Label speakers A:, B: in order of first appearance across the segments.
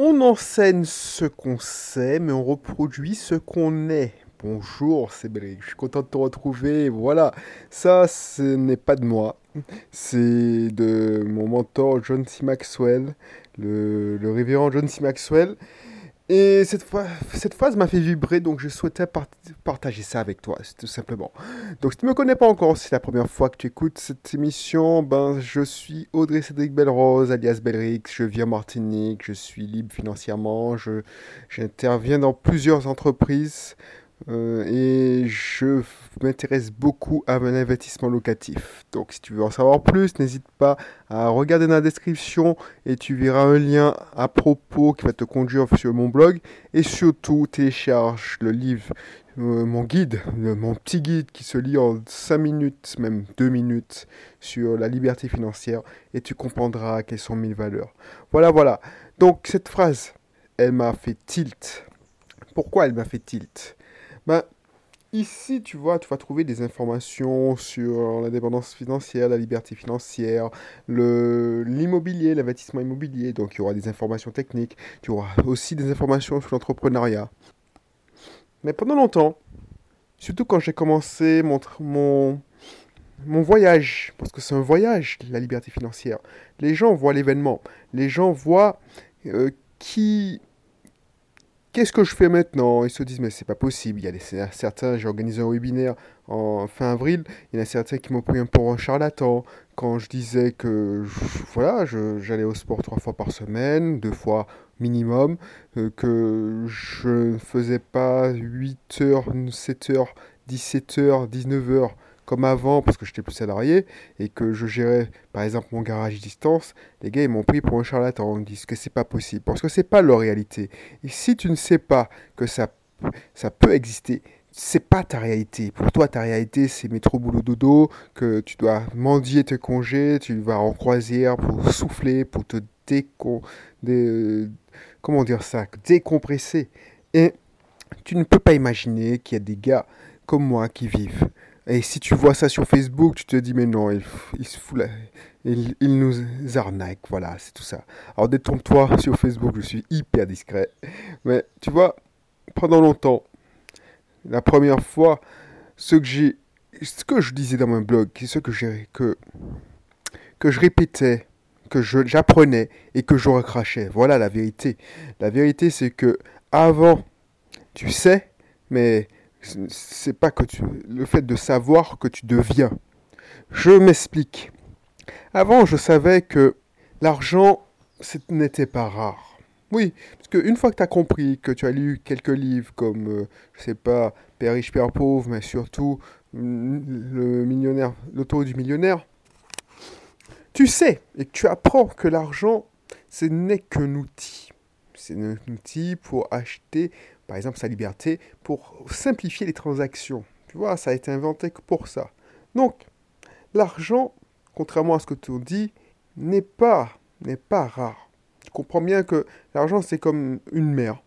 A: On enseigne ce qu'on sait, mais on reproduit ce qu'on est. Bonjour, c'est Béric, je suis content de te retrouver. Voilà, ça, ce n'est pas de moi. C'est de mon mentor John C. Maxwell, le révérend John C. Maxwell. Et cette, cette phrase m'a fait vibrer, donc je souhaitais partager ça avec toi, tout simplement. Donc si tu ne me connais pas encore, c'est la première fois que tu écoutes cette émission, ben je suis Audrey Cédric Belrose, alias Belrix, je vis en Martinique, je suis libre financièrement, j'interviens dans plusieurs entreprises, euh, et je m'intéresse beaucoup à mon investissement locatif. Donc si tu veux en savoir plus, n'hésite pas à regarder dans la description et tu verras un lien à propos qui va te conduire sur mon blog. Et surtout, télécharge le livre, euh, mon guide, mon petit guide qui se lit en 5 minutes, même 2 minutes, sur la liberté financière et tu comprendras quelles sont mes valeurs. Voilà, voilà. Donc cette phrase, elle m'a fait tilt. Pourquoi elle m'a fait tilt? Ben, ici, tu vois, tu vas trouver des informations sur l'indépendance financière, la liberté financière, l'immobilier, l'investissement immobilier. Donc, il y aura des informations techniques. Tu auras aussi des informations sur l'entrepreneuriat. Mais pendant longtemps, surtout quand j'ai commencé mon, mon, mon voyage, parce que c'est un voyage, la liberté financière, les gens voient l'événement. Les gens voient euh, qui Qu'est-ce que je fais maintenant Ils se disent, mais c'est pas possible. Il y a des, certains, j'ai organisé un webinaire en fin avril, il y en a certains qui m'ont pris un pour un charlatan. Quand je disais que voilà, j'allais au sport trois fois par semaine, deux fois minimum, euh, que je ne faisais pas 8h, 7h, 17h, 19h comme avant, parce que j'étais plus salarié, et que je gérais par exemple mon garage distance, les gars ils m'ont pris pour un charlatan, ils disent que c'est pas possible, parce que c'est pas leur réalité. Et si tu ne sais pas que ça, peut exister, c'est pas ta réalité. Pour toi, ta réalité, c'est métro boulot dodo, que tu dois mendier tes congés, tu vas en croisière pour souffler, pour te comment dire ça décompresser. Et tu ne peux pas imaginer qu'il y a des gars comme moi qui vivent et si tu vois ça sur Facebook, tu te dis, mais non, il. Il, nous arnaque, voilà, c'est tout ça. Alors détrompe-toi sur Facebook, je suis hyper discret. Mais tu vois, pendant longtemps, la première fois, ce que j'ai, ce que je disais dans mon blog, ce que j'ai, que, que je répétais, que j'apprenais et que je recrachais. Voilà la vérité. La vérité, c'est que avant, tu sais, mais c'est pas que tu, le fait de savoir que tu deviens. Je m'explique. Avant, je savais que l'argent, n'était pas rare. Oui, parce qu'une fois que tu as compris, que tu as lu quelques livres comme, je euh, je sais pas, Père riche, Père pauvre, mais surtout mm, le millionnaire, l'auto du millionnaire, tu sais et tu apprends que l'argent, ce n'est qu'un outil. C'est un outil pour acheter par exemple sa liberté, pour simplifier les transactions. Tu vois, ça a été inventé pour ça. Donc, l'argent, contrairement à ce que tu dis, n'est pas, n'est pas rare. Tu comprends bien que l'argent, c'est comme une mer.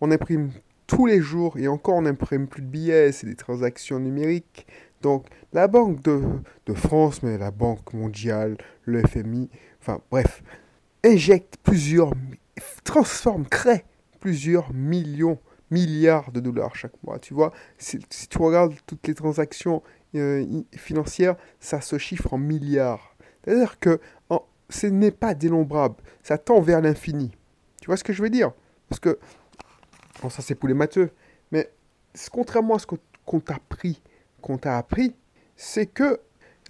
A: On imprime tous les jours et encore on n'imprime plus de billets, c'est des transactions numériques. Donc la Banque de, de, France, mais la Banque mondiale, le FMI, enfin bref, injecte plusieurs, transforme, crée plusieurs millions milliards de dollars chaque mois. Tu vois, si, tu regardes toutes les transactions euh, financières, ça se chiffre en milliards. C'est-à-dire que ce n'est pas dénombrable, ça tend vers l'infini. Tu vois ce que je veux dire? Parce que, bon, ça c'est pour les matheux, mais contrairement à ce qu'on t'a appris, qu'on t'a appris, c'est que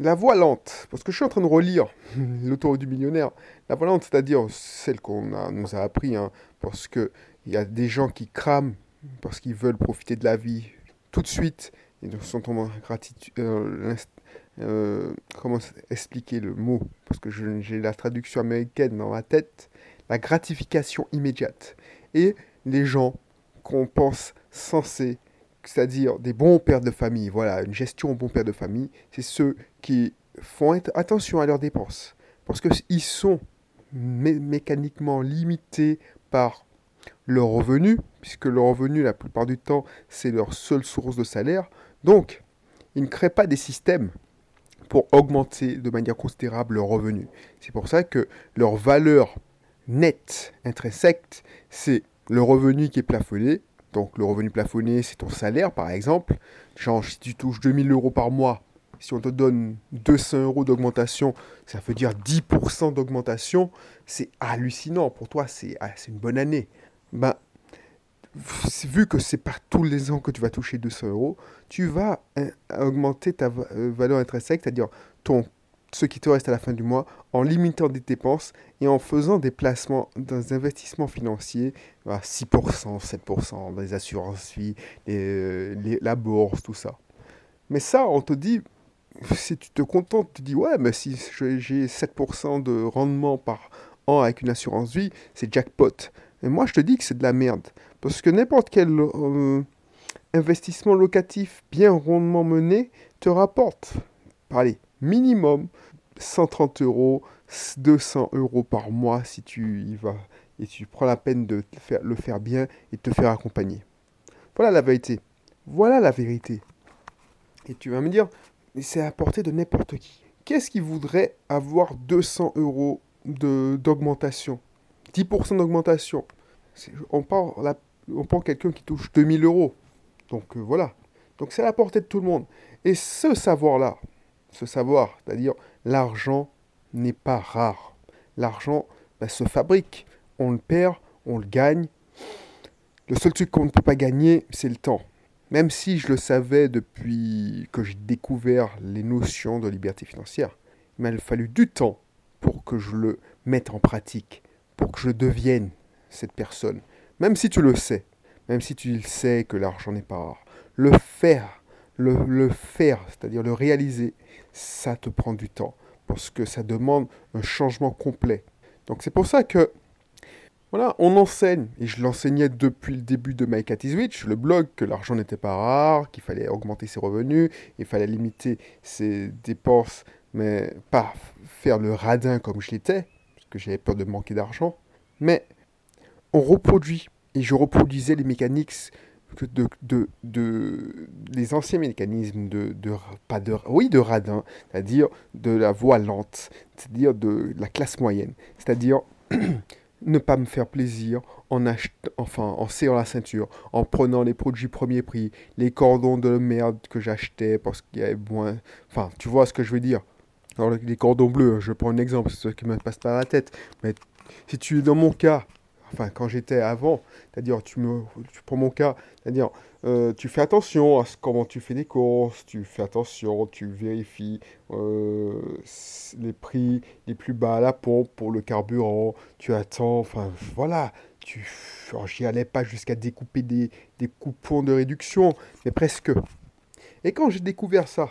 A: la voie lente, parce que je suis en train de relire l'autoroute du millionnaire, la voie lente, c'est-à-dire celle qu'on nous a appris, hein, parce qu'il y a des gens qui crament parce qu'ils veulent profiter de la vie tout de suite. Et nous sont en gratitude. Euh, euh, comment expliquer le mot? Parce que j'ai la traduction américaine dans ma tête. La gratification immédiate. Et les gens qu'on pense censés, c'est-à-dire des bons pères de famille, voilà, une gestion bon père de famille, c'est ceux qui font attention à leurs dépenses. Parce qu'ils sont mécaniquement limités par leur revenu, puisque leur revenu, la plupart du temps, c'est leur seule source de salaire. Donc, ils ne créent pas des systèmes pour augmenter de manière considérable leur revenu. C'est pour ça que leur valeur net intrinsèque, c'est le revenu qui est plafonné. Donc le revenu plafonné, c'est ton salaire par exemple. Genre si tu touches 2000 euros par mois, si on te donne 200 euros d'augmentation, ça veut dire 10% d'augmentation. C'est hallucinant. Pour toi, ah, c'est une bonne année. Ben, vu que c'est pas tous les ans que tu vas toucher 200 euros, tu vas hein, augmenter ta euh, valeur intrinsèque, c'est-à-dire ton ce qui te reste à la fin du mois en limitant des dépenses et en faisant des placements dans investissements financiers à 6%, 7%, dans les assurances vie, les, la bourse, tout ça. Mais ça, on te dit, si tu te contentes, tu dis ouais, mais si j'ai 7% de rendement par an avec une assurance vie, c'est jackpot. Et moi, je te dis que c'est de la merde. Parce que n'importe quel euh, investissement locatif bien rondement mené te rapporte, allez, minimum 130 euros, 200 euros par mois si tu y vas et tu prends la peine de faire, le faire bien et de te faire accompagner. Voilà la vérité. Voilà la vérité. Et tu vas me dire, c'est à portée de n'importe qui. Qu'est-ce qui voudrait avoir 200 euros d'augmentation? 10% d'augmentation on on prend quelqu'un qui touche 2000 euros. Donc euh, voilà. Donc c'est à la portée de tout le monde. Et ce savoir-là, ce savoir, c'est-à-dire l'argent n'est pas rare. L'argent bah, se fabrique. On le perd, on le gagne. Le seul truc qu'on ne peut pas gagner, c'est le temps. Même si je le savais depuis que j'ai découvert les notions de liberté financière, il m'a fallu du temps pour que je le mette en pratique, pour que je devienne cette personne. Même si tu le sais, même si tu le sais que l'argent n'est pas rare, le faire, le, faire, c'est-à-dire le réaliser, ça te prend du temps parce que ça demande un changement complet. Donc c'est pour ça que voilà, on enseigne, et je l'enseignais depuis le début de My Cat le blog, que l'argent n'était pas rare, qu'il fallait augmenter ses revenus, il fallait limiter ses dépenses, mais pas faire le radin comme je l'étais, que j'avais peur de manquer d'argent. Mais on reproduit, et je reproduisais les mécaniques de, de, de, les anciens mécanismes de, de, pas de, oui, de radin, c'est-à-dire de la voie lente, c'est-à-dire de la classe moyenne, c'est-à-dire ne pas me faire plaisir en achetant, enfin, en serrant la ceinture, en prenant les produits premier prix, les cordons de merde que j'achetais parce qu'il y avait moins, enfin, tu vois ce que je veux dire? Alors, les cordons bleus, je prends un exemple, c'est ce qui me passe par la tête, mais si tu es dans mon cas, enfin quand j'étais avant, c'est-à-dire tu me, tu prends mon cas, c'est-à-dire euh, tu fais attention à comment tu fais des courses, tu fais attention, tu vérifies euh, les prix les plus bas à la pompe pour le carburant, tu attends, enfin voilà, tu, j'y allais pas jusqu'à découper des, des coupons de réduction, mais presque. Et quand j'ai découvert ça,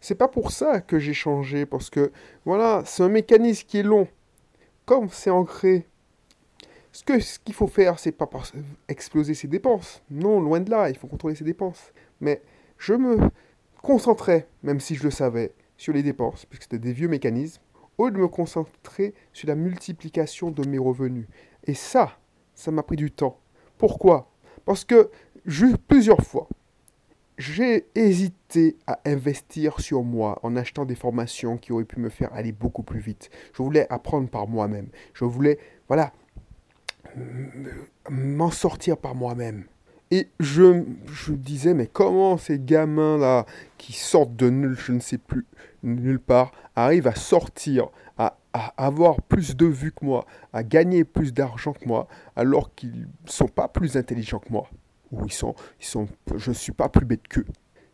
A: c'est pas pour ça que j'ai changé, parce que voilà, c'est un mécanisme qui est long. Comme c'est ancré ce qu'il ce qu'il faut faire, c'est pas exploser ses dépenses. Non, loin de là, il faut contrôler ses dépenses. Mais je me concentrais, même si je le savais, sur les dépenses, puisque c'était des vieux mécanismes, au lieu de me concentrer sur la multiplication de mes revenus. Et ça, ça m'a pris du temps. Pourquoi? Parce que plusieurs fois, j'ai hésité à investir sur moi en achetant des formations qui auraient pu me faire aller beaucoup plus vite. Je voulais apprendre par moi-même. Je voulais, voilà, m'en sortir par moi-même. Et je, je disais, mais comment ces gamins-là, qui sortent de nul, je ne sais plus, nulle part, arrivent à sortir, à, à avoir plus de vues que moi, à gagner plus d'argent que moi, alors qu'ils ne sont pas plus intelligents que moi? Ou ils sont, ils sont, je ne suis pas plus bête qu'eux.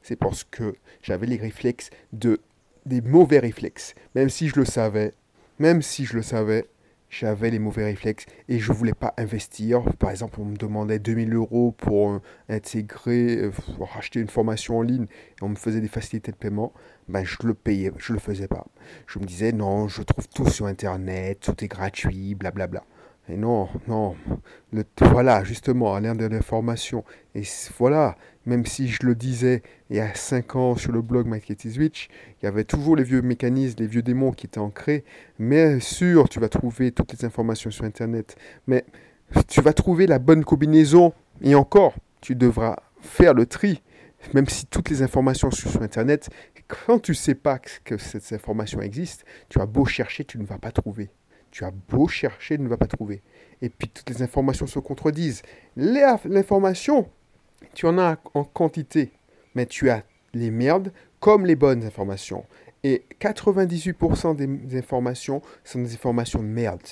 A: C'est parce que j'avais les réflexes de, des mauvais réflexes. Même si je le savais, même si je le savais, j'avais les mauvais réflexes et je voulais pas investir. Par exemple, on me demandait 2000 euros pour intégrer, euh, pour acheter une formation en ligne et on me faisait des facilités de paiement. Ben, je le payais, je le faisais pas. Je me disais, non, je trouve tout sur Internet, tout est gratuit, blablabla. Et non, non. Voilà, justement, à l'ère de l'information. Et voilà, même si je le disais il y a 5 ans sur le blog Switch, il y avait toujours les vieux mécanismes, les vieux démons qui étaient ancrés. Mais sûr, tu vas trouver toutes les informations sur Internet. Mais tu vas trouver la bonne combinaison. Et encore, tu devras faire le tri. Même si toutes les informations sont sur Internet, quand tu ne sais pas que cette information existe, tu as beau chercher, tu ne vas pas trouver Tu as beau chercher, ne vas pas trouver. Et puis toutes les informations se contredisent. L'information, tu en as en quantité, mais tu as les merdes comme les bonnes informations. Et 98% des informations sont des informations de merde.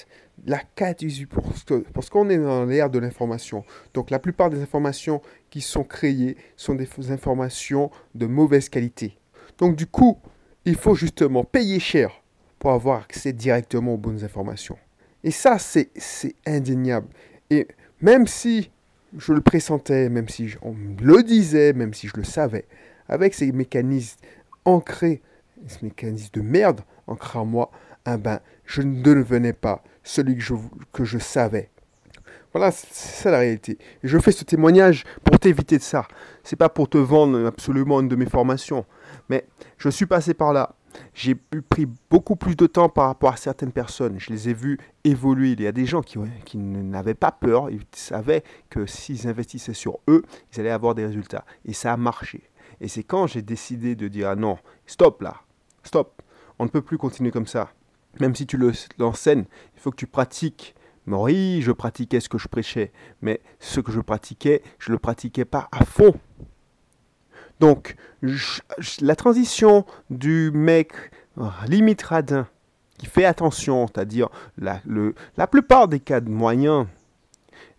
A: La 98%, parce qu'on est dans l'ère de l'information. Donc la plupart des informations qui sont créées sont des informations de mauvaise qualité. Donc du coup, il faut justement payer cher pour avoir accès directement aux bonnes informations. Et ça, c'est indéniable. Et même si je le pressentais, même si on le disait, même si je le savais, avec ces mécanismes ancrés ce mécanisme de merde ancré en moi, un ben, je ne devenais pas celui que je, que je savais. Voilà, c'est la réalité. Je fais ce témoignage pour t'éviter de ça. C'est pas pour te vendre absolument une de mes formations. Mais je suis passé par là. J'ai pris beaucoup plus de temps par rapport à certaines personnes. Je les ai vus évoluer. Il y a des gens qui, qui n'avaient pas peur. Ils savaient que s'ils investissaient sur eux, ils allaient avoir des résultats. Et ça a marché. Et c'est quand j'ai décidé de dire ah non, stop là, Stop. On ne peut plus continuer comme ça. Même si tu l'enseignes, il faut que tu pratiques. Mais oui, je pratiquais ce que je prêchais, mais ce que je pratiquais, je ne le pratiquais pas à fond. Donc, la transition du mec euh, limite radin, qui fait attention, c'est-à-dire la, plupart des cas de moyens,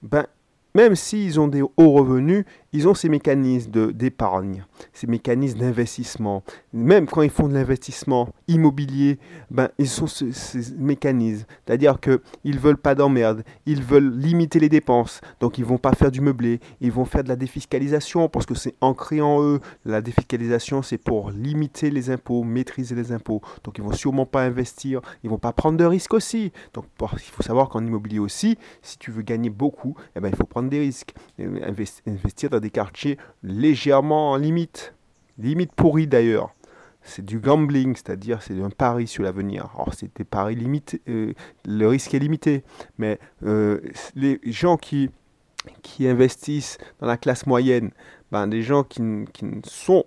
A: ben, même s'ils ont des hauts revenus, ils ont ces mécanismes d'épargne, ces mécanismes d'investissement. Même quand ils font de l'investissement immobilier, ben, ils ont ces, mécanismes. C'est-à-dire qu'ils ne veulent pas d'emmerde, ils veulent limiter les dépenses. Donc ils ne vont pas faire du meublé, ils vont faire de la défiscalisation parce que c'est ancré en eux. La défiscalisation, c'est pour limiter les impôts, maîtriser les impôts. Donc ils ne vont sûrement pas investir, ils ne vont pas prendre de risques aussi. Donc il faut savoir qu'en immobilier aussi, si tu veux gagner beaucoup, eh ben, il faut prendre des risques. Investir dans des quartiers légèrement en limite, limite pourri d'ailleurs. C'est du gambling, c'est-à-dire c'est un pari sur l'avenir. Alors c'est des paris limités, euh, le risque est limité, mais euh, les gens qui, investissent dans la classe moyenne, ben, des gens qui, qui sont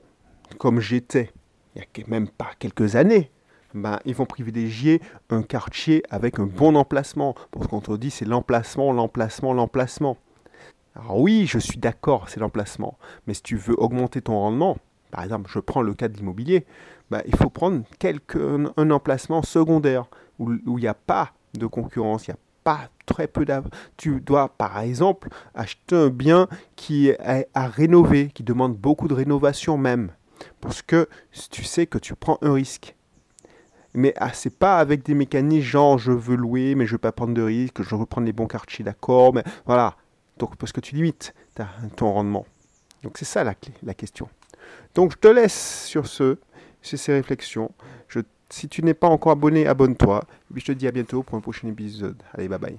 A: comme j'étais, il y a même pas quelques années, ben, ils vont privilégier un quartier avec un bon emplacement. Parce qu'on te dit c'est l'emplacement, l'emplacement, l'emplacement. Alors oui, je suis d'accord, c'est l'emplacement. Mais si tu veux augmenter ton rendement, par exemple, je prends le cas de l'immobilier, bah, il faut prendre quelque, un, emplacement secondaire où il n'y a pas de concurrence, il n'y a pas très peu d'av. Tu dois, par exemple, acheter un bien qui est à rénover, qui demande beaucoup de rénovation même. Parce que tu sais que tu prends un risque. Mais ah, c'est pas avec des mécanismes genre je veux louer, mais je ne veux pas prendre de risque, je veux prendre les bons quartiers, d'accord, mais voilà. Parce que tu limites ton rendement. Donc c'est ça la, la question. Donc je te laisse sur ce, sur ces réflexions. Si tu n'es pas encore abonné, abonne-toi. Et puis je te dis à bientôt pour un prochain épisode. Allez, bye bye.